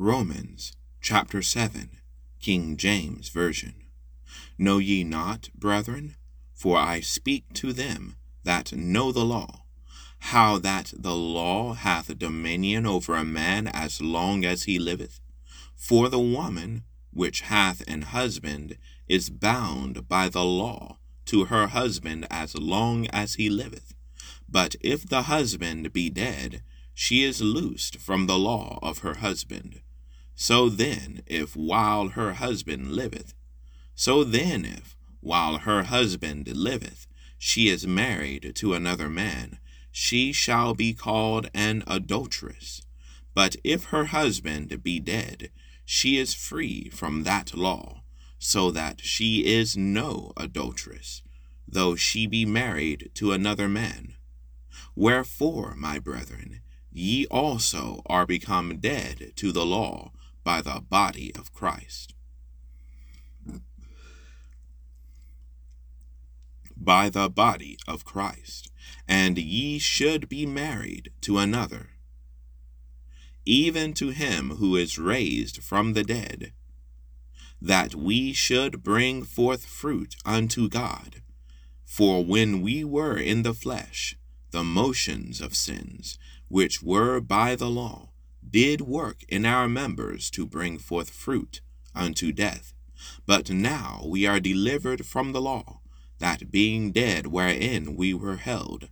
Romans chapter 7, King James Version. Know ye not, brethren, for I speak to them that know the law, how that the law hath dominion over a man as long as he liveth? For the woman which hath an husband is bound by the law to her husband as long as he liveth. But if the husband be dead, she is loosed from the law of her husband. So then, if while her husband liveth, so then if, while her husband liveth, she is married to another man, she shall be called an adulteress. But if her husband be dead, she is free from that law, so that she is no adulteress, though she be married to another man. Wherefore, my brethren, ye also are become dead to the law by the body of Christ. By the body of Christ, and ye should be married to another, even to him who is raised from the dead, that we should bring forth fruit unto God. For when we were in the flesh, the motions of sins, which were by the law, did work in our members to bring forth fruit unto death. But now we are delivered from the law, that being dead wherein we were held,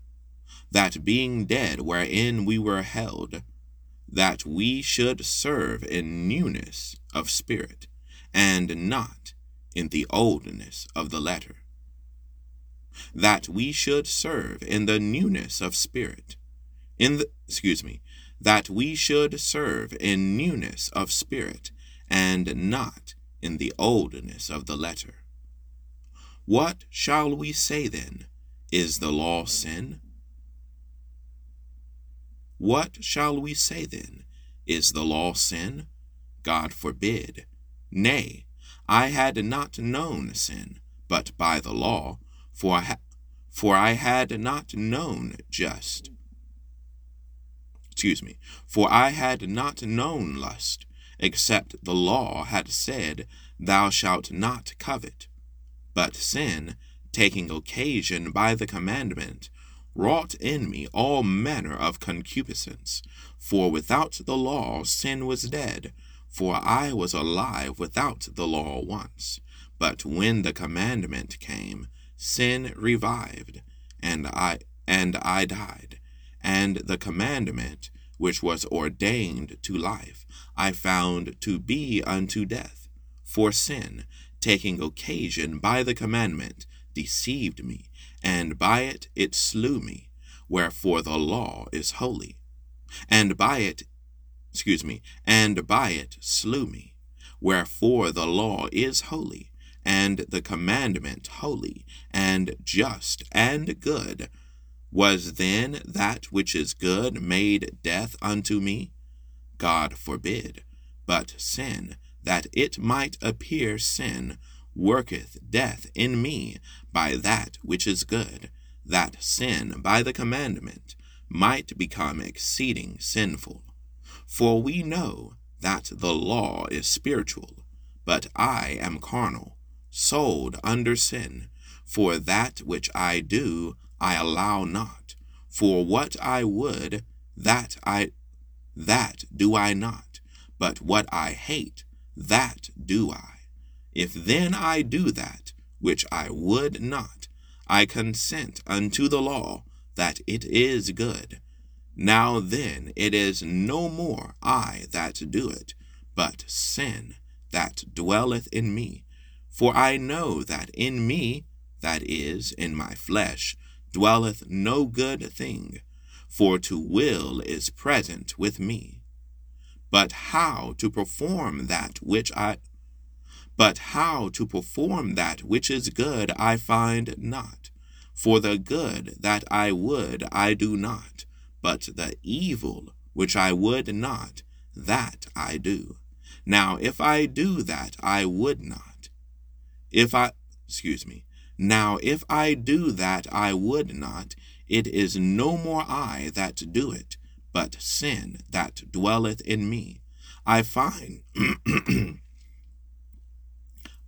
that being dead wherein we were held, that we should serve in newness of spirit, and not in the oldness of the letter. That we should serve in the newness of spirit, in the excuse me, that we should serve in newness of spirit, and not in the oldness of the letter. What shall we say then? Is the law sin? What shall we say then? Is the law sin? God forbid. Nay, I had not known sin, but by the law, for I, ha- for I had not known just excuse me, for I had not known lust, except the law had said, Thou shalt not covet. But sin, taking occasion by the commandment, wrought in me all manner of concupiscence. For without the law sin was dead, for I was alive without the law once. But when the commandment came, sin revived, and I and I died and the commandment which was ordained to life I found to be unto death. For sin, taking occasion by the commandment, deceived me, and by it it slew me. Wherefore the law is holy, and by it, excuse me, and by it slew me. Wherefore the law is holy, and the commandment holy, and just, and good was then that which is good made death unto me? God forbid. But sin, that it might appear sin, worketh death in me by that which is good, that sin by the commandment might become exceeding sinful. For we know that the law is spiritual, but I am carnal, sold under sin. For that which I do, I allow not. For what I would, that I that do I not, but what I hate, that do I. If then I do that which I would not, I consent unto the law that it is good. Now then it is no more I that do it, but sin that dwelleth in me. For I know that in me, that is, in my flesh, dwelleth no good thing, for to will is present with me. But how to perform that which I but how to perform that which is good I find not. For the good that I would I do not, but the evil which I would not, that I do. Now if I do that I would not, if I, excuse me, now if I do that I would not, it is no more I that do it, but sin that dwelleth in me. I find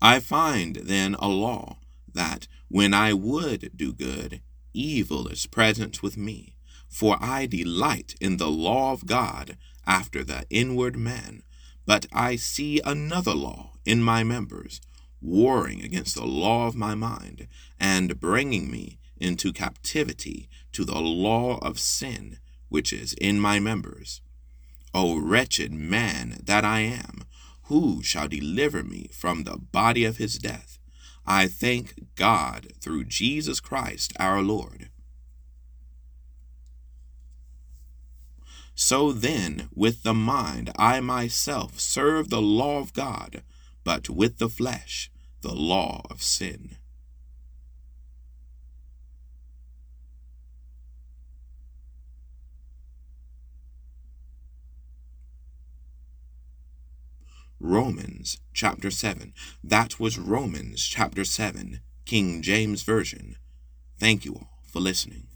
I find then a law that when I would do good, evil is present with me. For I delight in the law of God after the inward man. But I see another law in my members, warring against the law of my mind, and bringing me into captivity to the law of sin which is in my members. O wretched man that I am, who shall deliver me from the body of his death? I thank God through Jesus Christ our Lord. So then, with the mind, I myself serve the law of God, but with the flesh, the law of sin. Romans chapter 7. That was Romans chapter 7, King James Version. Thank you all for listening.